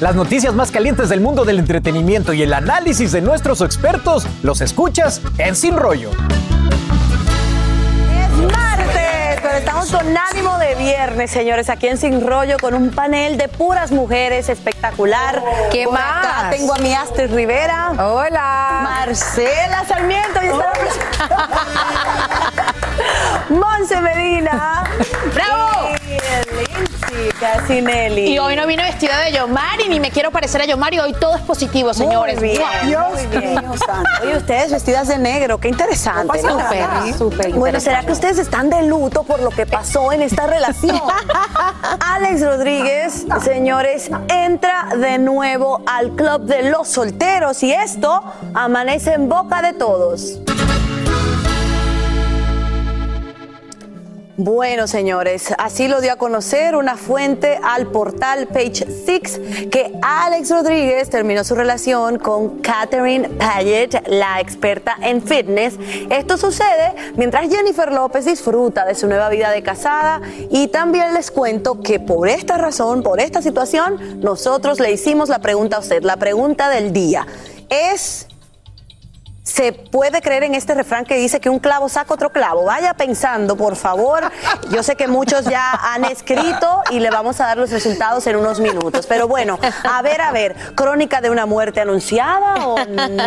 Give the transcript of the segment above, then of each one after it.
Las noticias más calientes del mundo del entretenimiento y el análisis de nuestros expertos los escuchas en Sin Rollo. Es martes, pero estamos con ánimo de viernes, señores, aquí en Sin Rollo con un panel de puras mujeres espectacular. ¿Qué más? acá tengo a mi Astrid Rivera. Hola. Marcela Sarmiento y está Monse Medina. ¡Bravo! Y Lindsay Casinelli. Y hoy no vine vestida de Yomari ni me quiero parecer a Yomari. Hoy todo es positivo, señores. Muy bien, ¡Mua! muy bien. Oye, ustedes vestidas de negro, qué interesante. ¿no? Súper, súper Bueno, ¿será que ustedes están de luto por lo que pasó en esta relación? Alex Rodríguez, señores, entra de nuevo al club de los solteros y esto amanece en boca de todos. Bueno, señores, así lo dio a conocer una fuente al portal Page Six que Alex Rodríguez terminó su relación con Catherine Paget, la experta en fitness. Esto sucede mientras Jennifer López disfruta de su nueva vida de casada y también les cuento que por esta razón, por esta situación, nosotros le hicimos la pregunta a usted, la pregunta del día. ¿Es se puede creer en este refrán que dice que un clavo saca otro clavo. Vaya pensando, por favor. Yo sé que muchos ya han escrito y le vamos a dar los resultados en unos minutos. Pero bueno, a ver, a ver, crónica de una muerte anunciada o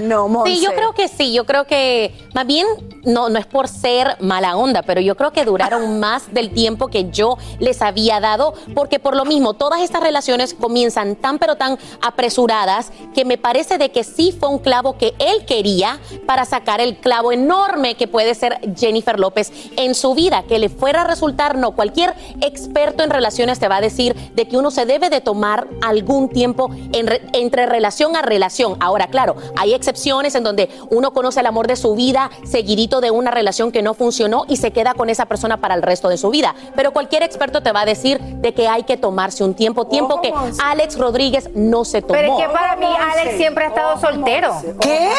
no, Monse? Sí, yo creo que sí, yo creo que más bien no, no es por ser mala onda, pero yo creo que duraron más del tiempo que yo les había dado, porque por lo mismo, todas estas relaciones comienzan tan pero tan apresuradas que me parece de que sí fue un clavo que él quería para sacar el clavo enorme que puede ser Jennifer López en su vida, que le fuera a resultar, no, cualquier experto en relaciones te va a decir de que uno se debe de tomar algún tiempo en re- entre relación a relación. Ahora, claro, hay excepciones en donde uno conoce el amor de su vida, seguidito de una relación que no funcionó y se queda con esa persona para el resto de su vida. Pero cualquier experto te va a decir de que hay que tomarse un tiempo, tiempo que Alex Rodríguez no se tomó. Pero es que para mí Alex siempre ha estado soltero. ¿Qué?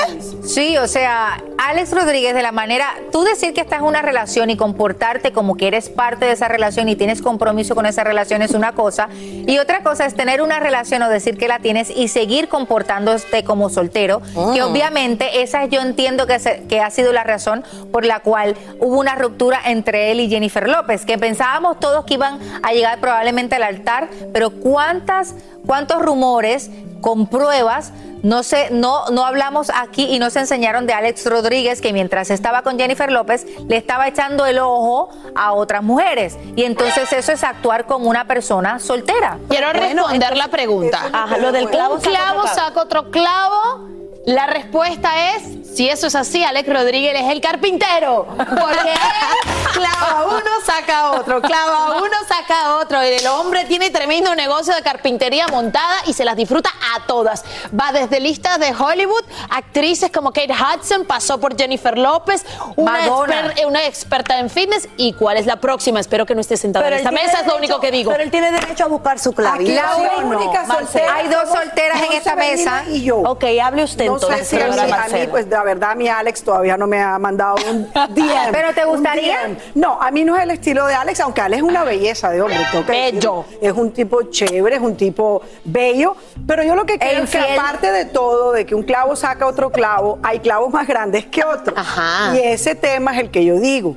Sí, o sea, Alex Rodríguez de la manera, tú decir que estás en una relación y comportarte como que eres parte de esa relación y tienes compromiso con esa relación es una cosa, y otra cosa es tener una relación o decir que la tienes y seguir comportándote como soltero, que Mm. obviamente esa yo entiendo que, se- que ha sido la razón por la cual hubo una ruptura entre él y Jennifer López, que pensábamos todos que iban a llegar probablemente al altar, pero cuántas, cuántos rumores con pruebas no sé, no, no hablamos aquí y no se enseñaron de Alex Rodríguez que mientras estaba con Jennifer López le estaba echando el ojo a otras mujeres. Y entonces eso es actuar como una persona soltera. Quiero responder la pregunta. Ajá, lo del clavo Un saca clavo otro clavo. saca otro clavo. La respuesta es Si eso es así, Alex Rodríguez es el carpintero. Porque él clava uno, saca otro, clava uno, saca otro. El hombre tiene tremendo negocio de carpintería montada y se las disfruta a todas. Va desde listas de Hollywood, actrices como Kate Hudson, pasó por Jennifer López, una, Madonna. exper- una experta en fitness. ¿Y cuál es la próxima? Espero que no esté sentado en esta mesa, es lo único que digo. Pero él tiene derecho a buscar su clave. Aquí la ¿Sí o no, única soltera Hay dos solteras en esta mesa. Y yo. Ok, hable usted No entonces, sé si a mí, a mí, pues la verdad, mi Alex todavía no me ha mandado un DM. ¿Pero te gustaría? No, a mí no es el estilo de Alex, aunque Alex es una belleza de hombre. Bello. Es un tipo chévere, es un tipo bello. Pero yo lo que creo es que aparte de todo, de que un clavo saca otro clavo, hay clavos más grandes que otros. Ajá. Y ese tema es el que yo digo.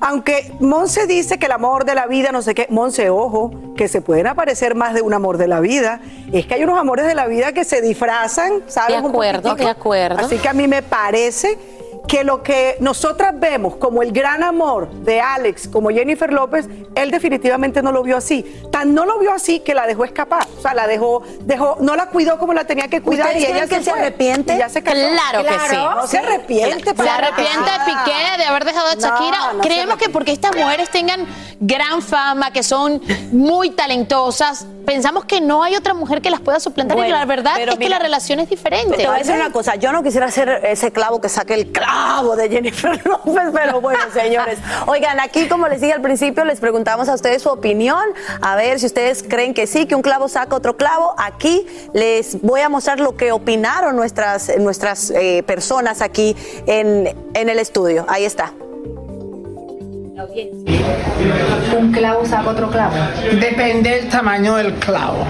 Aunque Monse dice que el amor de la vida, no sé qué, Monse, ojo, que se pueden aparecer más de un amor de la vida. Es que hay unos amores de la vida que se disfrazan, ¿sabes? De acuerdo, de acuerdo. Así que a mí me parece que lo que nosotras vemos como el gran amor de Alex, como Jennifer López, él definitivamente no lo vio así. Tan no lo vio así que la dejó escapar. O sea, la dejó, dejó, no la cuidó como la tenía que cuidar y ¿Ustedes ella que se arrepiente? Y ya se casó. Claro que sí. No se arrepiente. Se arrepiente nada. Piqué de haber dejado a Shakira. no Creemos que porque estas mujeres tengan gran fama, que son muy talentosas, pensamos que no hay otra mujer que las pueda suplantar y Bueno, la verdad es que la relación es diferente. Te voy a decir una cosa, yo no quisiera ser ese clavo que saque el clavo de Jennifer López, pero bueno, señores. Oigan, aquí como les dije al principio, les preguntamos a ustedes su opinión, a ver si ustedes creen que sí, que un clavo saca otro clavo. Aquí les voy a mostrar lo que opinaron nuestras, nuestras eh, personas aquí en, en el estudio. Ahí está. Un clavo saca otro clavo. Depende del tamaño del clavo.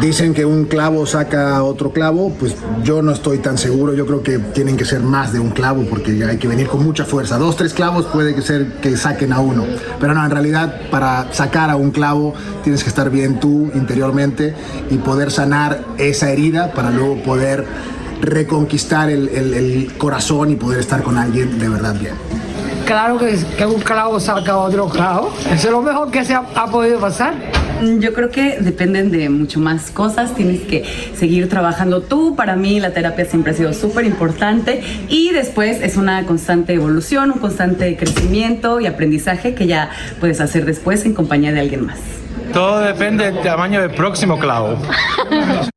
Dicen que un clavo saca otro clavo, pues yo no estoy tan seguro, yo creo que tienen que ser más de un clavo porque hay que venir con mucha fuerza. Dos, tres clavos puede que ser que saquen a uno, pero no, en realidad para sacar a un clavo tienes que estar bien tú interiormente y poder sanar esa herida para luego poder reconquistar el, el- el corazón y poder estar con alguien de verdad bien. Claro que, que un clavo saca otro clavo. Eso es lo mejor que se ha, ha podido pasar. Yo creo que dependen de mucho más cosas, tienes que seguir trabajando tú, para mí la terapia siempre ha sido súper importante y después es una constante evolución, un constante crecimiento y aprendizaje que ya puedes hacer después en compañía de alguien más. Todo depende del tamaño del próximo clavo.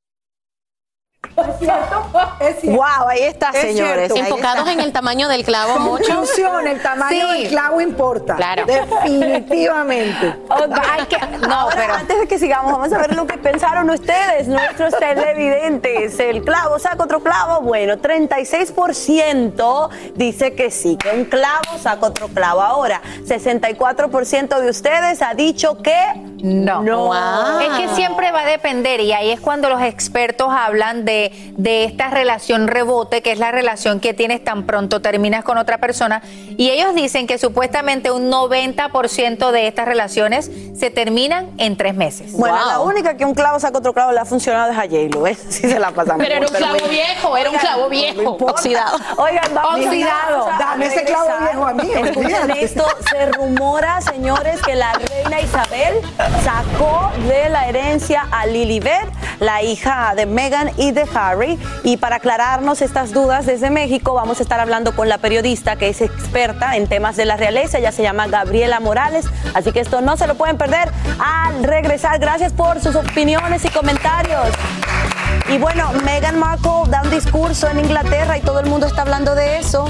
Wow, ahí está, Es señores. cierto. Enfocados está. en el tamaño del clavo mucho. Conclusión, el tamaño Sí. del clavo importa. Claro. Definitivamente. Hay que, no, Ahora, pero antes de que sigamos, vamos a ver lo que pensaron ustedes, nuestros televidentes. ¿El clavo saca otro clavo? Bueno, 36% dice que sí, que un clavo saca otro clavo. Ahora, 64% de ustedes ha dicho que No. no. Wow. Es que siempre va a depender y ahí es cuando los expertos hablan de, de esta relación rebote, que es la relación que tienes tan pronto terminas con otra persona. Y ellos dicen que supuestamente un 90% de estas relaciones se terminan en tres meses. Bueno, Wow. la única que un clavo saca otro clavo le ha funcionado es a J-Lo, ¿eh? Sí se la pasan. Pero era un clavo viejo, era un clavo viejo, oxidado. Oigan, vamos Oxidado. Dame ese clavo viejo a mí, Escuchen esto, se rumora, señores, que la Isabel sacó de la herencia a Lilibet, la hija de Meghan y de Harry. Y para aclararnos estas dudas desde México, vamos a estar hablando con la periodista que es experta en temas de la realeza. Ella se llama Gabriela Morales. Así que esto no se lo pueden perder al regresar. Gracias por sus opiniones y comentarios. Y bueno, Meghan Markle da un discurso en Inglaterra y todo el mundo está hablando de eso.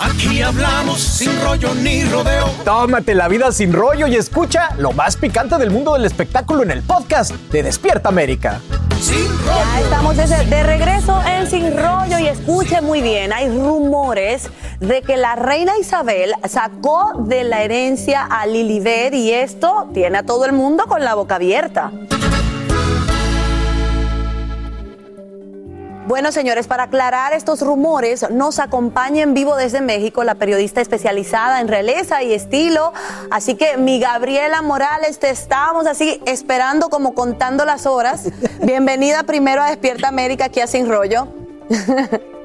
Aquí hablamos sin rollo ni rodeo. Tómate la vida sin rollo y escucha lo más picante del mundo del espectáculo en el podcast de Despierta América. Ya estamos de, de regreso en Sin Rollo y escuche muy bien, hay rumores de que la reina Isabel sacó de la herencia a Lilibet y esto tiene a todo el mundo con la boca abierta. Bueno, señores, para aclarar estos rumores, nos acompaña en vivo desde México la periodista especializada en realeza y estilo. Así que, mi Gabriela Morales, te estamos así esperando como contando las horas. Bienvenida primero a Despierta América, aquí a Sin Rollo.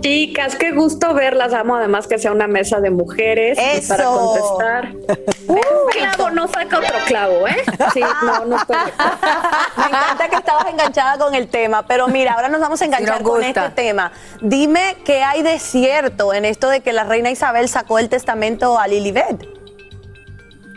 Chicas, qué gusto verlas. Amo además que sea una mesa de mujeres y para contestar. Un clavo no saca otro clavo, ¿eh? Sí, no, no estoy. Me encanta que estabas enganchada con el tema, pero mira, ahora nos vamos a enganchar con gusta. este tema. Dime qué hay de cierto en esto de que la reina Isabel sacó el testamento a Lilibet.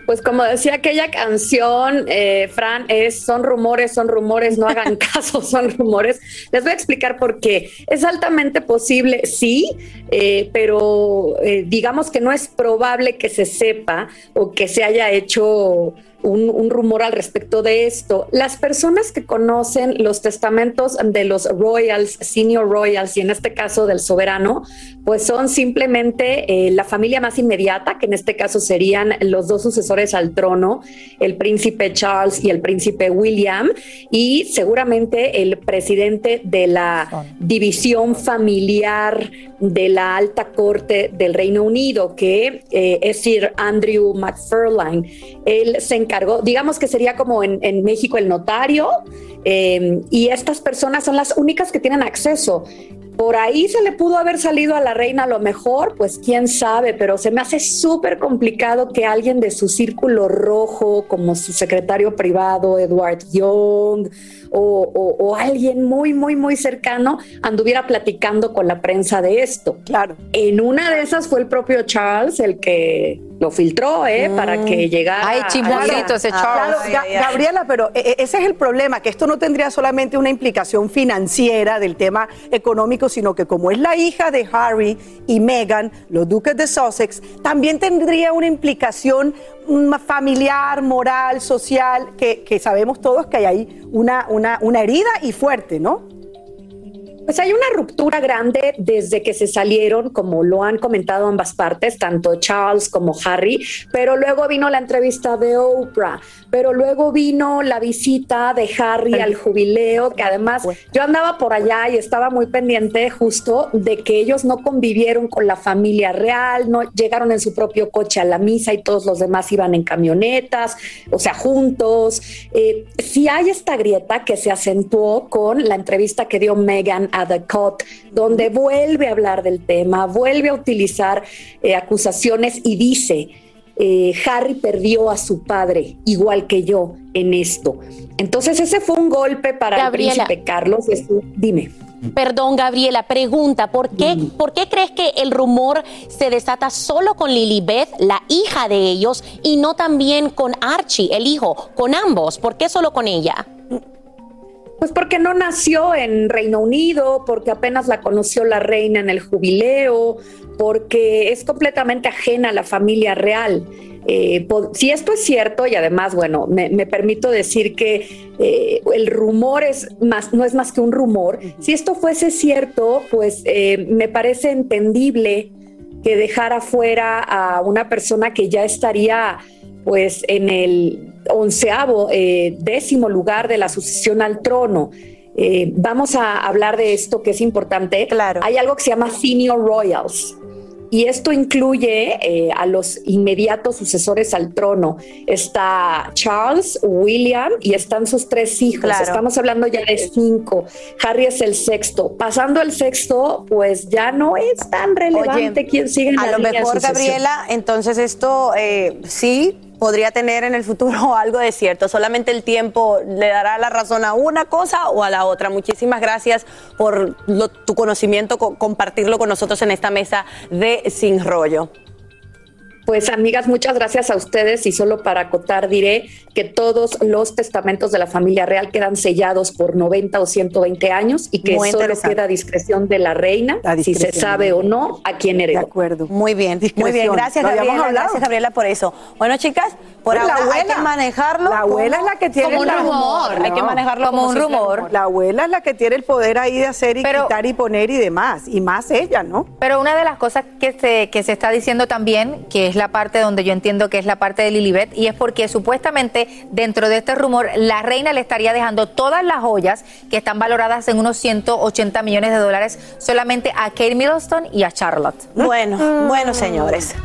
Pues como decía aquella canción, eh, Fran, es son rumores, son rumores, no hagan caso, son rumores. Les voy a explicar por qué. Es altamente posible, sí, eh, pero eh, digamos que no es probable que se sepa o que se haya hecho un, rumor al respecto de esto. Las personas que conocen los testamentos de los royals, senior royals, y en este caso del soberano, pues son simplemente eh, la familia más inmediata, que en este caso serían los dos sucesores al trono, el príncipe Charles y el príncipe William, y seguramente el presidente de la división familiar de la alta corte del Reino Unido, que eh, es Sir Andrew McFarlane. Él se encargó, digamos que sería como en, en México el notario, eh, y estas personas son las únicas que tienen acceso. Por ahí se le pudo haber salido a la reina a lo mejor, pues quién sabe, pero se me hace súper complicado que alguien de su círculo rojo, como su secretario privado, Edward Young, o, o- o alguien muy, muy, muy cercano, anduviera platicando con la prensa de esto. Claro. En una de esas fue el propio Charles el que lo filtró, ¿eh? Para que llegara. Ay, chismosito ese Claro, Charles. Ga- Gabriela, pero e- e- ese es el problema, que esto no tendría solamente una implicación financiera del tema económico, sino que como es la hija de Harry y Meghan, los duques de Sussex, también tendría una implicación mm, familiar, moral, social, que, que sabemos todos que hay ahí una, una, una herida y fuerte, ¿no? Pues hay una ruptura grande desde que se salieron, como lo han comentado ambas partes, tanto Charles como Harry, pero luego vino la entrevista de Oprah, pero luego vino la visita de Harry al jubileo, que además yo andaba por allá y estaba muy pendiente justo de que ellos no convivieron con la familia real, no llegaron en su propio coche a la misa y todos los demás iban en camionetas, o sea, juntos. Eh, sí hay esta grieta que se acentuó con la entrevista que dio Meghan a The Cut, donde vuelve a hablar del tema, vuelve a utilizar eh, acusaciones y dice, eh, Harry perdió a su padre, igual que yo, en esto. Entonces ese fue un golpe para Gabriela. el príncipe Carlos. dime. Perdón, Gabriela, pregunta, ¿por qué, ¿por qué crees que el rumor se desata solo con Lilibet, la hija de ellos, y no también con Archie, el hijo, con ambos? ¿Por qué solo con ella? Pues porque no nació en Reino Unido, porque apenas la conoció la reina en el jubileo, porque es completamente ajena a la familia real. Eh, si esto es cierto, y además, bueno, me, me permito decir que eh, el rumor es más, no es más que un rumor. Si esto fuese cierto, pues eh, me parece entendible que dejara fuera a una persona que ya estaría pues en el onceavo, eh, décimo lugar de la sucesión al trono. Eh, vamos a hablar de esto que es importante. Claro. Hay algo que se llama Senior Royals. y esto incluye eh, a los inmediatos sucesores al trono. Está Charles, William y están sus tres hijos. Claro. Estamos hablando ya de cinco. Harry es el sexto. Pasando el sexto, pues ya no es tan relevante Oye, quién sigue en a la lo línea de mejor. Gabriela, entonces esto eh, sí podría tener en el futuro algo de cierto. Solamente el tiempo le dará la razón a una cosa o a la otra. Muchísimas gracias por lo- tu conocimiento, co- compartirlo con nosotros en esta mesa de Sin Rollo. Pues amigas, muchas gracias a ustedes y solo para acotar diré que todos los testamentos de la familia real quedan sellados por 90 o 120 años y que Muy solo queda a discreción de la reina si se sabe o no a quién heredó. De acuerdo. Muy bien, muy bien. Gracias, Gabriela. hablado. Gracias, Gabriela, por eso. Bueno, chicas, por Pues la ahora hay abuela. que manejarlo. La abuela es la que tiene como un el rumor. Hay que manejarlo como, un rumor. La abuela es la que tiene el poder ahí de hacer y quitar y poner y demás. Y más ella, ¿no? Pero una de las cosas que se, que se está diciendo también, que es la parte donde yo entiendo que es la parte de Lilibet, y es porque supuestamente dentro de este rumor la reina le estaría dejando todas las joyas que están valoradas en unos 180 millones de dólares solamente a Kate Middleton y a Charlotte. Bueno, bueno, señores.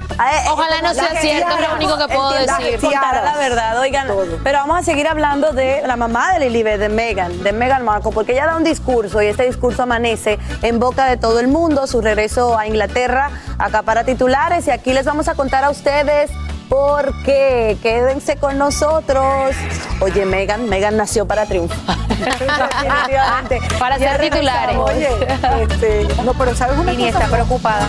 Ojalá no sea cierto, es lo único que puedo decir. Contará la verdad, oigan. Pero vamos a seguir hablando de la mamá de Lilibet, de Meghan, de Meghan Markle, porque ella da un discurso y este discurso amanece en boca de todo el mundo. Su regreso a Inglaterra acapara titulares y aquí les vamos a contar a ustedes por qué. Quédense con nosotros. Oye, Meghan, Meghan nació para triunfar. Definitivamente. Para Ya ser titulares. Oye, este, no, pero ¿sabes una Vini cosa? está preocupada.